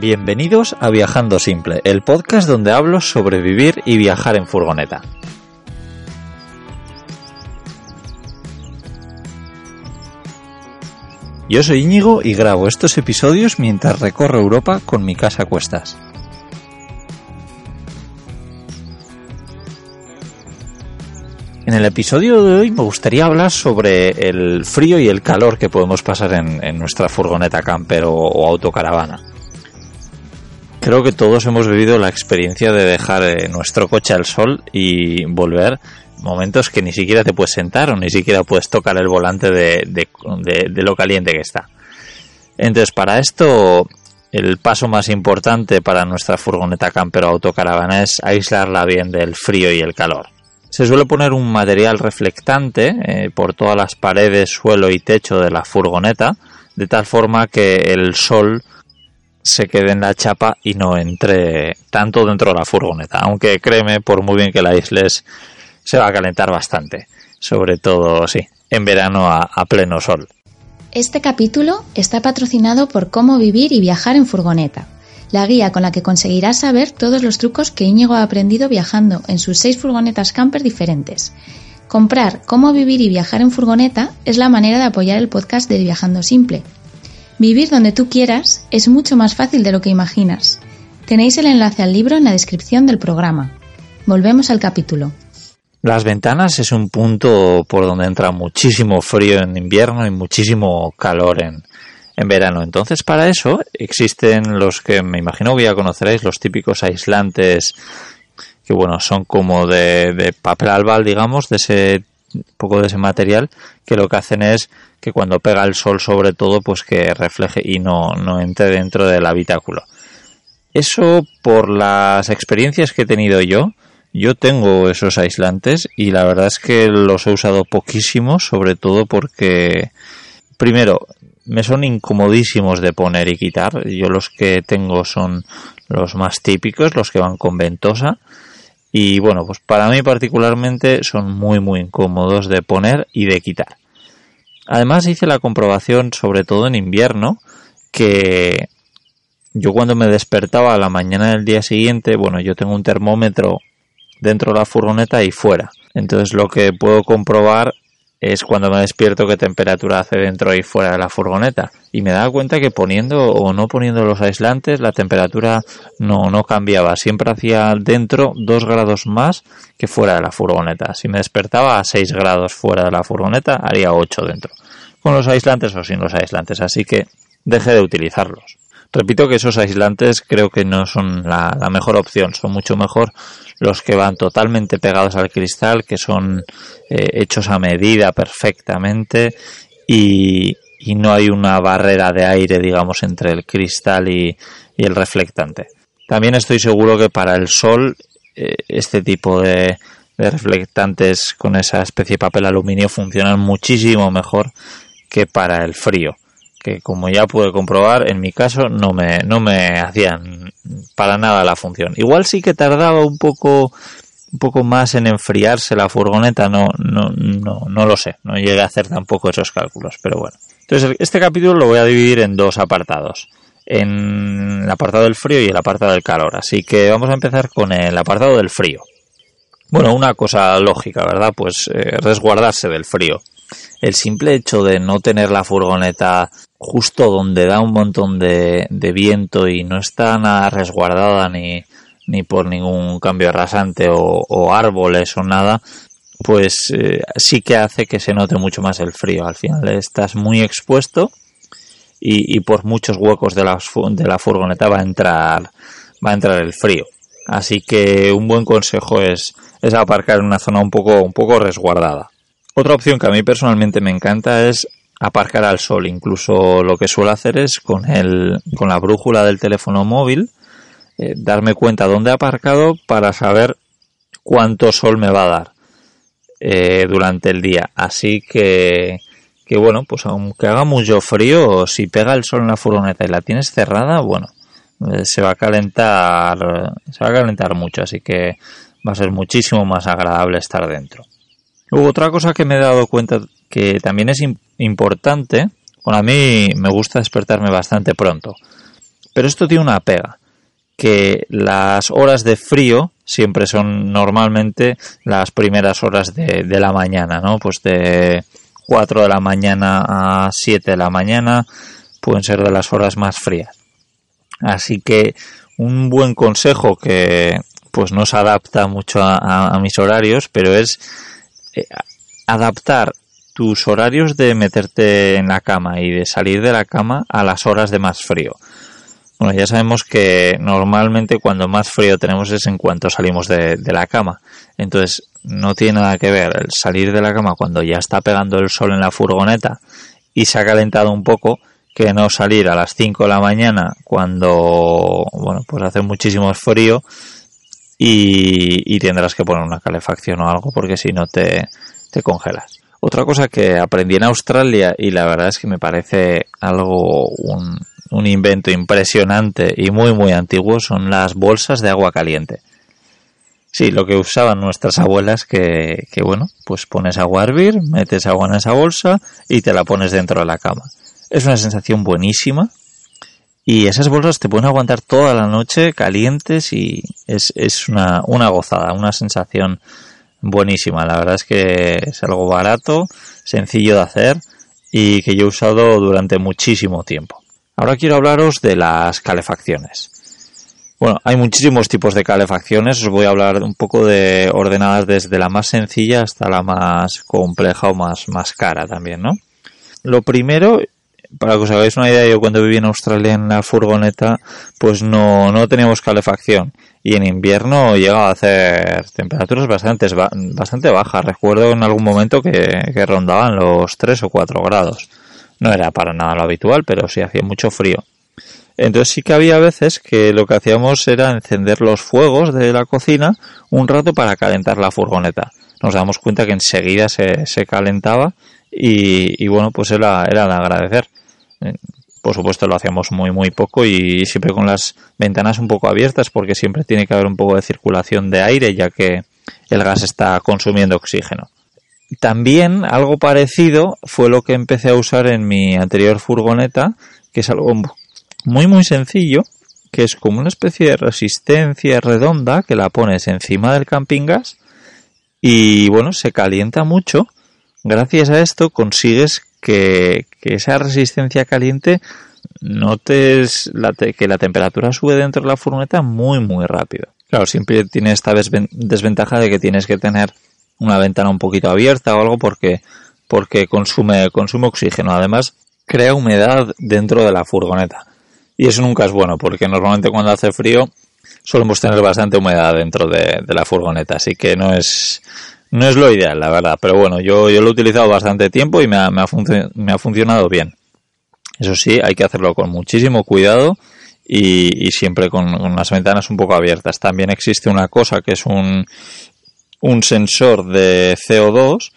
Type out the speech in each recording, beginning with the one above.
Bienvenidos a Viajando Simple, el podcast donde hablo sobre vivir y viajar en furgoneta. Yo soy Íñigo y grabo estos episodios mientras recorro Europa con mi casa a cuestas. En el episodio de hoy me gustaría hablar sobre el frío y el calor que podemos pasar en, nuestra furgoneta camper o autocaravana creo que todos hemos vivido la experiencia de dejar eh, nuestro coche al sol y volver momentos que ni siquiera te puedes sentar o ni siquiera puedes tocar el volante de, lo caliente que está. Entonces, para esto, el paso más importante para nuestra furgoneta camper o autocaravana es aislarla bien del frío y el calor. Se suele poner un material reflectante eh, por todas las paredes, suelo y techo de la furgoneta, de tal forma que el sol se quede en la chapa y no entre tanto dentro de la furgoneta. Aunque créeme, por muy bien que la aísles, se va a calentar bastante. Sobre todo, sí, en verano a pleno sol. Este capítulo está patrocinado por Cómo vivir y viajar en furgoneta, la guía con la que conseguirás saber todos los trucos que Íñigo ha aprendido viajando en sus seis furgonetas camper diferentes. Comprar Cómo vivir y viajar en furgoneta es la manera de apoyar el podcast de Viajando Simple, Vivir donde tú quieras es mucho más fácil de lo que imaginas. Tenéis el enlace al libro en la descripción del programa. Volvemos al capítulo. Las ventanas es un punto por donde entra muchísimo frío en invierno y muchísimo calor en, en verano. Entonces, para eso existen los que me imagino que ya conoceréis, los típicos aislantes que, bueno, son como de, papel albal, digamos, de ese poco de ese material que lo que hacen es que cuando pega el sol sobre todo pues que refleje y no, no entre dentro del habitáculo. Eso por las experiencias que he tenido yo, yo tengo esos aislantes y la verdad es que los he usado poquísimo, sobre todo porque primero me son incomodísimos de poner y quitar. Yo los que tengo son los más típicos, los que van con ventosa. Y bueno, pues para mí particularmente son muy muy incómodos de poner y de quitar. Además hice la comprobación, sobre todo en invierno, que yo cuando me despertaba a la mañana del día siguiente, bueno, yo tengo un termómetro dentro de la furgoneta y fuera. Entonces lo que puedo comprobar es cuando me despierto qué temperatura hace dentro y fuera de la furgoneta. Y me daba cuenta que poniendo o no poniendo los aislantes, la temperatura no, no cambiaba. Siempre hacía dentro 2 grados más que fuera de la furgoneta. Si me despertaba a 6 grados fuera de la furgoneta, haría 8 dentro. Con los aislantes o sin los aislantes. Así que dejé de utilizarlos. Repito que esos aislantes creo que no son la, mejor opción, son mucho mejor los que van totalmente pegados al cristal, que son eh, hechos a medida perfectamente y, no hay una barrera de aire, digamos, entre el cristal y, el reflectante. También estoy seguro que para el sol eh, este tipo de, de reflectantes con esa especie de papel aluminio funcionan muchísimo mejor que para el frío que como ya pude comprobar, en mi caso no me, no me hacían para nada la función. Igual sí que tardaba un poco, un poco más en enfriarse la furgoneta, no, no, no, no lo sé, no llegué a hacer tampoco esos cálculos, pero bueno. Entonces, este capítulo lo voy a dividir en dos apartados. En el apartado del frío y el apartado del calor. Así que vamos a empezar con el apartado del frío. Bueno, una cosa lógica, ¿verdad? Pues eh, resguardarse del frío el simple hecho de no tener la furgoneta justo donde da un montón de, viento y no está nada resguardada ni, ni por ningún cambio rasante o, árboles o nada, pues eh, sí que hace que se note mucho más el frío. Al final estás muy expuesto y, por muchos huecos de la, de la furgoneta va a entrar va a entrar el frío. Así que un buen consejo es, es aparcar en una zona un poco, un poco resguardada. Otra opción que a mí personalmente me encanta es aparcar al sol. Incluso lo que suelo hacer es con, el, con la brújula del teléfono móvil eh, darme cuenta dónde he aparcado para saber cuánto sol me va a dar eh, durante el día. Así que, que bueno, pues aunque haga mucho frío, si pega el sol en la furgoneta y la tienes cerrada, bueno, eh, se va a calentar, se va a calentar mucho, así que va a ser muchísimo más agradable estar dentro. Luego otra cosa que me he dado cuenta que también es importante, bueno, a mí me gusta despertarme bastante pronto. Pero esto tiene una pega, que las horas de frío siempre son normalmente las primeras horas de, la mañana, ¿no? Pues de 4 de la mañana a 7 de la mañana pueden ser de las horas más frías. Así que un buen consejo que pues no se adapta mucho a, mis horarios, pero es eh, adaptar tus horarios de meterte en la cama y de salir de la cama a las horas de más frío. Bueno, ya sabemos que normalmente cuando más frío tenemos es en cuanto salimos de, la cama. Entonces, no tiene nada que ver el salir de la cama cuando ya está pegando el sol en la furgoneta y se ha calentado un poco que no salir a las 5 de la mañana cuando, bueno, pues hace muchísimo frío y, tendrás que poner una calefacción o algo porque si no te, te congelas. Otra cosa que aprendí en Australia y la verdad es que me parece algo, un, un invento impresionante y muy muy antiguo son las bolsas de agua caliente. Sí, lo que usaban nuestras abuelas que, que bueno, pues pones agua a hervir, metes agua en esa bolsa y te la pones dentro de la cama. Es una sensación buenísima y esas bolsas te pueden aguantar toda la noche calientes y es, es una, una gozada, una sensación buenísima. La verdad es que es algo barato, sencillo de hacer y que yo he usado durante muchísimo tiempo. Ahora quiero hablaros de las calefacciones. Bueno, hay muchísimos tipos de calefacciones, os voy a hablar un poco de ordenadas desde la más sencilla hasta la más compleja o más, más cara también, ¿no? Lo primero, para que os hagáis una idea, yo cuando viví en Australia en la furgoneta, pues no, no teníamos calefacción. Y en invierno llegaba a hacer temperaturas bastante, bastante bajas. Recuerdo en algún momento que, rondaban los 3 o 4 grados. No era para nada lo habitual, pero sí hacía mucho frío. Entonces sí que había veces que lo que hacíamos era encender los fuegos de la cocina un rato para calentar la furgoneta. Nos damos cuenta que enseguida se, se calentaba y, y, bueno, pues era, era de agradecer. Eh, por supuesto lo hacíamos muy muy poco y siempre con las ventanas un poco abiertas porque siempre tiene que haber un poco de circulación de aire ya que el gas está consumiendo oxígeno. También algo parecido fue lo que empecé a usar en mi anterior furgoneta, que es algo muy muy sencillo, que es como una especie de resistencia redonda que la pones encima del camping gas y bueno, se calienta mucho. Gracias a esto consigues que, esa resistencia caliente notes la que la temperatura sube dentro de la furgoneta muy muy rápido. Claro, siempre tiene esta desventaja de que tienes que tener una ventana un poquito abierta o algo porque porque consume consume oxígeno. Además, crea humedad dentro de la furgoneta. Y eso nunca es bueno porque normalmente cuando hace frío solemos tener bastante humedad dentro de, de la furgoneta, así que no es no es lo ideal, la verdad, pero bueno, yo, yo lo he utilizado bastante tiempo y me ha, me ha, me ha funcionado bien. Eso sí, hay que hacerlo con muchísimo cuidado y, y siempre con, con, las ventanas un poco abiertas. También existe una cosa que es un, un sensor de CO2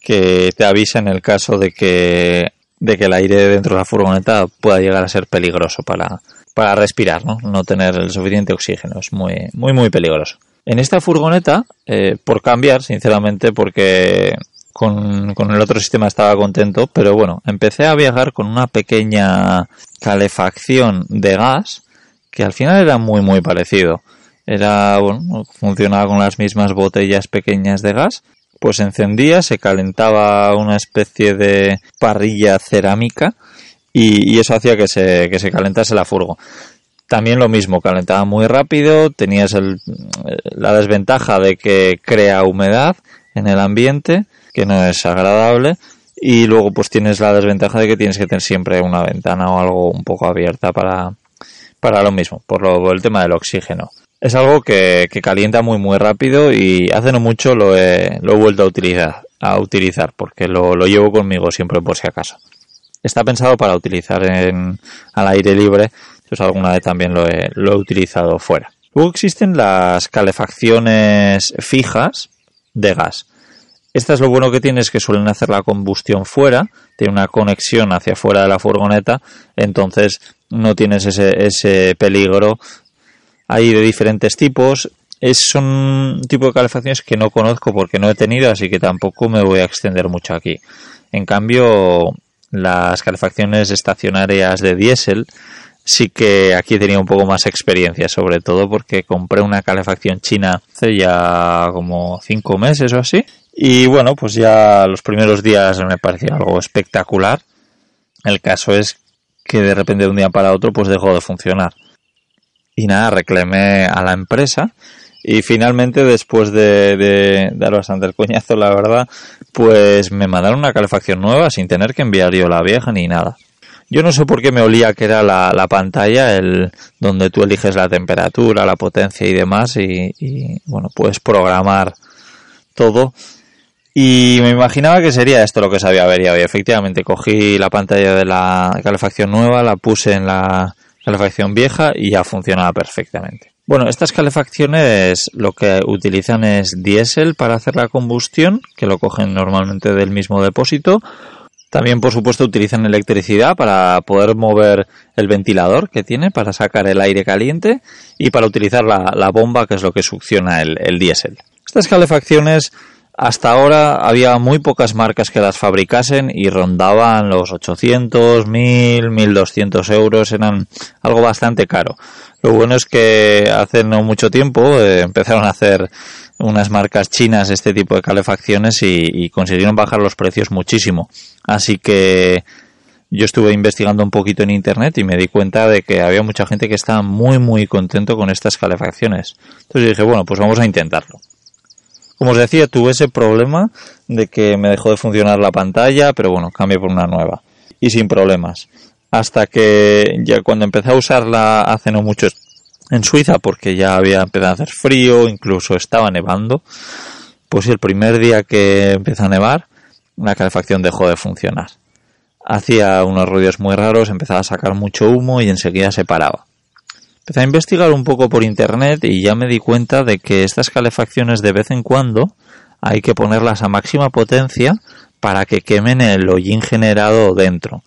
que te avisa en el caso de que, de que el aire dentro de la furgoneta pueda llegar a ser peligroso para, para respirar, ¿no? No tener el suficiente oxígeno. Es muy, muy, muy peligroso. En esta furgoneta, eh, por cambiar, sinceramente, porque con, el otro sistema estaba contento, pero bueno, empecé a viajar con una pequeña calefacción de gas que al final era muy muy parecido. Era, bueno, funcionaba con las mismas botellas pequeñas de gas, pues encendía, se calentaba una especie de parrilla cerámica y, y eso hacía que se, que se calentase la furgo. También lo mismo, calentaba muy rápido, tenías el, la desventaja de que crea humedad en el ambiente, que no es agradable, y luego pues tienes la desventaja de que tienes que tener siempre una ventana o algo un poco abierta para, para lo mismo, por, lo, por el tema del oxígeno. Es algo que, que, calienta muy muy rápido y hace no mucho lo he, lo he vuelto a utilizar, a utilizar porque lo, lo llevo conmigo siempre por si acaso. Está pensado para utilizar en, al aire libre entonces alguna vez también lo he, lo he utilizado fuera. Luego existen las calefacciones fijas de gas. Esta es lo bueno que tiene es que suelen hacer la combustión fuera, tiene una conexión hacia fuera de la furgoneta, entonces no tienes ese, peligro. Hay de diferentes tipos. Es, un tipo de calefacciones que no conozco porque no he tenido, así que tampoco me voy a extender mucho aquí. En cambio, las calefacciones estacionarias de diésel sí que aquí tenido un poco más experiencia, sobre todo porque compré una calefacción china hace ya como cinco meses o así. Y bueno, pues ya los primeros días me pareció algo espectacular. El caso es que de repente de un día para otro pues dejó de funcionar. Y nada, reclamé a la empresa y finalmente después de, de dar bastante el coñazo, la verdad, pues me mandaron una calefacción nueva sin tener que enviar yo la vieja ni nada. Yo no sé por qué me olía que era la, la pantalla, el donde tú eliges la temperatura, la potencia y demás, y, bueno, puedes programar todo. Y me imaginaba que sería esto lo que se había averiado. Y efectivamente cogí la pantalla de la calefacción nueva, la puse en la calefacción vieja y ya funcionaba perfectamente. Bueno, estas calefacciones lo que utilizan es diésel para hacer la combustión, que lo cogen normalmente del mismo depósito, también, por supuesto, utilizan electricidad para poder mover el ventilador que tiene para sacar el aire caliente y para utilizar la, bomba que es lo que succiona el, el diésel. Estas calefacciones hasta ahora había muy pocas marcas que las fabricasen y rondaban los 800, 1000, 1200 euros, eran algo bastante caro. Lo bueno es que hace no mucho tiempo eh, empezaron a hacer unas marcas chinas este tipo de calefacciones y, y, consiguieron bajar los precios muchísimo. Así que yo estuve investigando un poquito en internet y me di cuenta de que había mucha gente que estaba muy muy contento con estas calefacciones. Entonces dije, bueno, pues vamos a intentarlo. Como os decía, tuve ese problema de que me dejó de funcionar la pantalla, pero bueno, cambié por una nueva. Y sin problemas. Hasta que ya cuando empecé a usarla hace no mucho en Suiza, porque ya había empezado a hacer frío, incluso estaba nevando, pues el primer día que empezó a nevar, la calefacción dejó de funcionar. Hacía unos ruidos muy raros, empezaba a sacar mucho humo y enseguida se paraba. Empecé a investigar un poco por internet y ya me di cuenta de que estas calefacciones de vez en cuando hay que ponerlas a máxima potencia para que quemen el hollín generado dentro.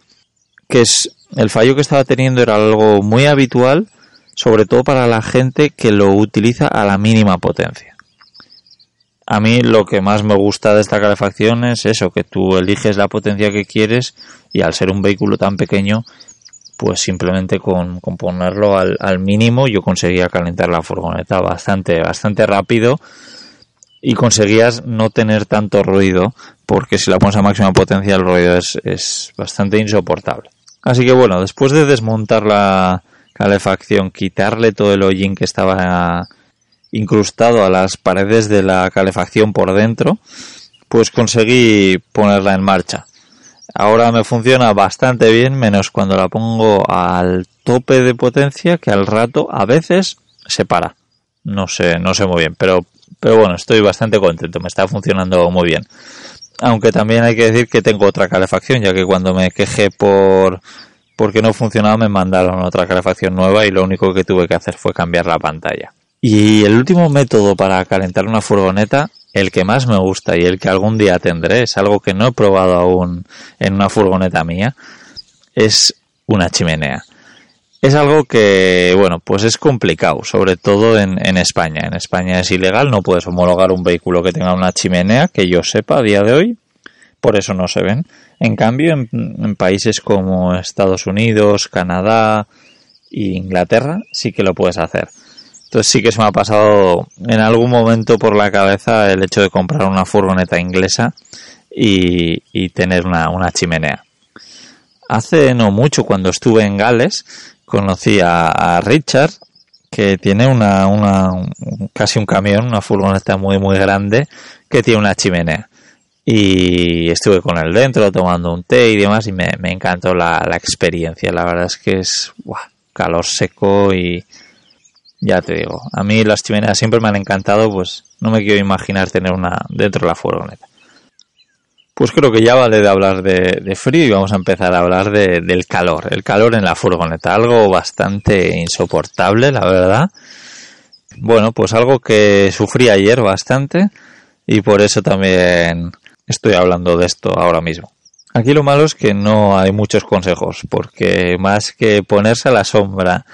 Que es el fallo que estaba teniendo era algo muy habitual, sobre todo para la gente que lo utiliza a la mínima potencia. A mí lo que más me gusta de esta calefacción es eso, que tú eliges la potencia que quieres y al ser un vehículo tan pequeño pues simplemente con, con ponerlo al, al, mínimo yo conseguía calentar la furgoneta bastante, bastante rápido y conseguías no tener tanto ruido porque si la pones a máxima potencia el ruido es, es bastante insoportable. Así que bueno, después de desmontar la calefacción, quitarle todo el hollín que estaba incrustado a las paredes de la calefacción por dentro, pues conseguí ponerla en marcha. Ahora me funciona bastante bien, menos cuando la pongo al tope de potencia, que al rato a veces se para. No sé, no sé muy bien, pero, pero bueno, estoy bastante contento, me está funcionando muy bien. Aunque también hay que decir que tengo otra calefacción, ya que cuando me quejé por porque no funcionaba me mandaron otra calefacción nueva y lo único que tuve que hacer fue cambiar la pantalla. Y el último método para calentar una furgoneta el que más me gusta y el que algún día tendré, es algo que no he probado aún en una furgoneta mía, es una chimenea. Es algo que, bueno, pues es complicado, sobre todo en, en, España. En España es ilegal, no puedes homologar un vehículo que tenga una chimenea, que yo sepa a día de hoy, por eso no se ven. En cambio, en, en países como Estados Unidos, Canadá e Inglaterra sí que lo puedes hacer. Entonces sí que se me ha pasado en algún momento por la cabeza el hecho de comprar una furgoneta inglesa y, y tener una, una, chimenea. Hace no mucho, cuando estuve en Gales, conocí a, Richard, que tiene una, una, casi un camión, una furgoneta muy muy grande, que tiene una chimenea. Y estuve con él dentro tomando un té y demás y me, me encantó la, la, experiencia. La verdad es que es buah, calor seco y, ya te digo, a mí las chimeneas siempre me han encantado, pues no me quiero imaginar tener una dentro de la furgoneta. Pues creo que ya vale de hablar de, de frío y vamos a empezar a hablar de, del calor, el calor en la furgoneta, algo bastante insoportable, la verdad. Bueno, pues algo que sufrí ayer bastante y por eso también estoy hablando de esto ahora mismo. Aquí lo malo es que no hay muchos consejos, porque más que ponerse a la sombra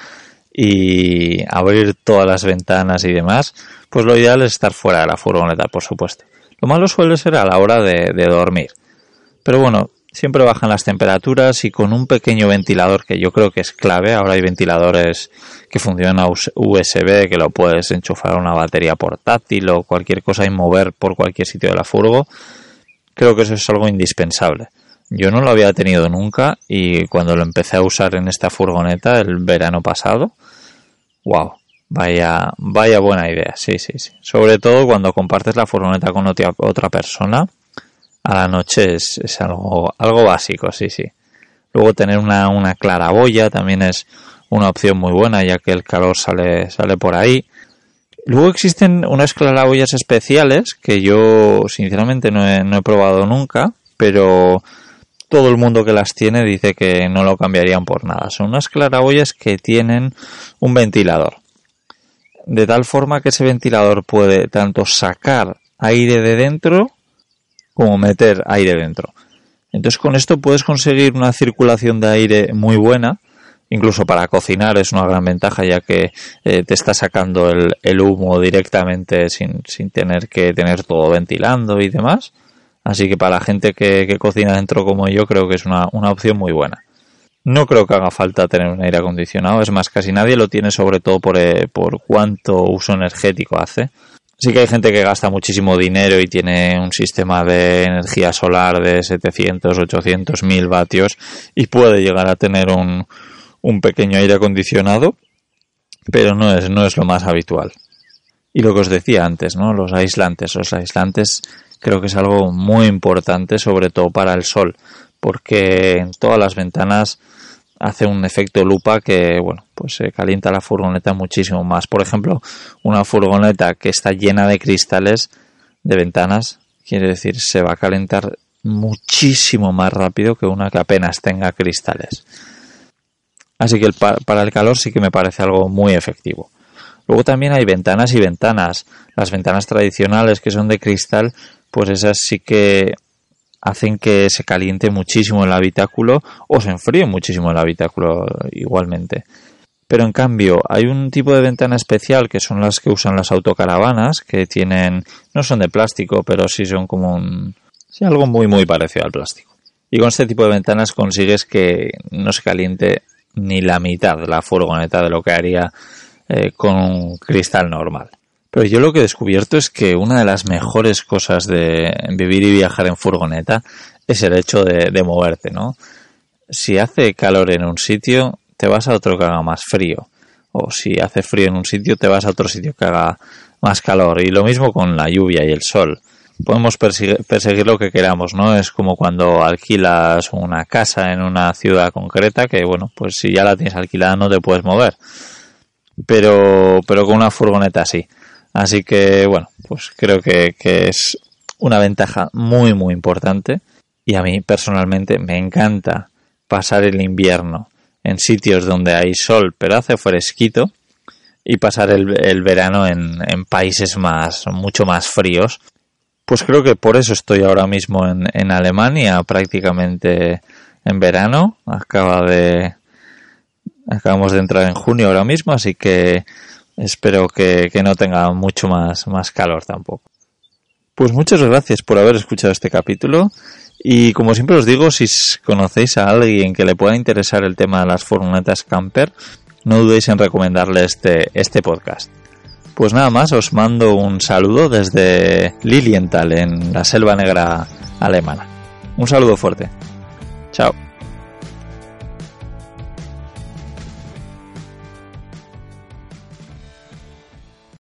y abrir todas las ventanas y demás, pues lo ideal es estar fuera de la furgoneta, por supuesto. Lo malo suele ser a la hora de, dormir. Pero bueno, siempre bajan las temperaturas y con un pequeño ventilador que yo creo que es clave. Ahora hay ventiladores que funcionan a USB, que lo puedes enchufar a una batería portátil o cualquier cosa y mover por cualquier sitio de la furgo. Creo que eso es algo indispensable. Yo no lo había tenido nunca y cuando lo empecé a usar en esta furgoneta el verano pasado, wow, vaya, vaya buena idea, sí, sí, sí. Sobre todo cuando compartes la furgoneta con otra persona a la noche es, algo, algo básico, sí, sí. Luego tener una, una claraboya también es una opción muy buena, ya que el calor sale, sale por ahí. Luego existen unas claraboyas especiales que yo sinceramente no he, no he probado nunca, pero todo el mundo que las tiene dice que no lo cambiarían por nada. Son unas claraboyas que tienen un ventilador. De tal forma que ese ventilador puede tanto sacar aire de dentro como meter aire dentro. Entonces con esto puedes conseguir una circulación de aire muy buena, incluso para cocinar es una gran ventaja ya que eh, te está sacando el, humo directamente sin, tener que tener todo ventilando y demás. Así que para la gente que, cocina dentro como yo creo que es una, opción muy buena. No creo que haga falta tener un aire acondicionado, es más, casi nadie lo tiene sobre todo por, eh, por cuánto uso energético hace. Sí que hay gente que gasta muchísimo dinero y tiene un sistema de energía solar de 700, 800, 1000 vatios y puede llegar a tener un, un pequeño aire acondicionado, pero no es, no es lo más habitual. Y lo que os decía antes, ¿no? Los aislantes. Los aislantes creo que es algo muy importante, sobre todo para el sol, porque en todas las ventanas hace un efecto lupa que, bueno, pues se calienta la furgoneta muchísimo más. Por ejemplo, una furgoneta que está llena de cristales de ventanas, quiere decir, se va a calentar muchísimo más rápido que una que apenas tenga cristales. Así que para el calor sí que me parece algo muy efectivo. Luego también hay ventanas y ventanas. Las ventanas tradicionales que son de cristal, pues esas sí que hacen que se caliente muchísimo el habitáculo o se enfríe muchísimo el habitáculo igualmente. Pero en cambio, hay un tipo de ventana especial que son las que usan las autocaravanas, que tienen, no son de plástico, pero sí son como un, sí, algo muy muy parecido al plástico. Y con este tipo de ventanas consigues que no se caliente ni la mitad de la furgoneta de lo que haría eh, con un cristal normal. Pero yo lo que he descubierto es que una de las mejores cosas de vivir y viajar en furgoneta es el hecho de, moverte, ¿no? Si hace calor en un sitio, te vas a otro que haga más frío. O si hace frío en un sitio, te vas a otro sitio que haga más calor. Y lo mismo con la lluvia y el sol. Podemos perseguir, lo que queramos, ¿no? Es como cuando alquilas una casa en una ciudad concreta que, bueno, pues si ya la tienes alquilada no te puedes mover. Pero, pero con una furgoneta sí. Así que, bueno, pues creo que, es una ventaja muy, muy importante. Y a mí personalmente me encanta pasar el invierno en sitios donde hay sol, pero hace fresquito, y pasar el, verano en, países más, mucho más fríos. Pues creo que por eso estoy ahora mismo en, en Alemania, prácticamente en verano. Acaba de, acabamos de entrar en junio ahora mismo, así que espero que, no tenga mucho más, más calor tampoco. Pues muchas gracias por haber escuchado este capítulo y como siempre os digo, si conocéis a alguien que le pueda interesar el tema de las furgonetas camper, no dudéis en recomendarle este, este podcast. Pues nada más, os mando un saludo desde Lilienthal, en la Selva Negra alemana. Un saludo fuerte. Chao.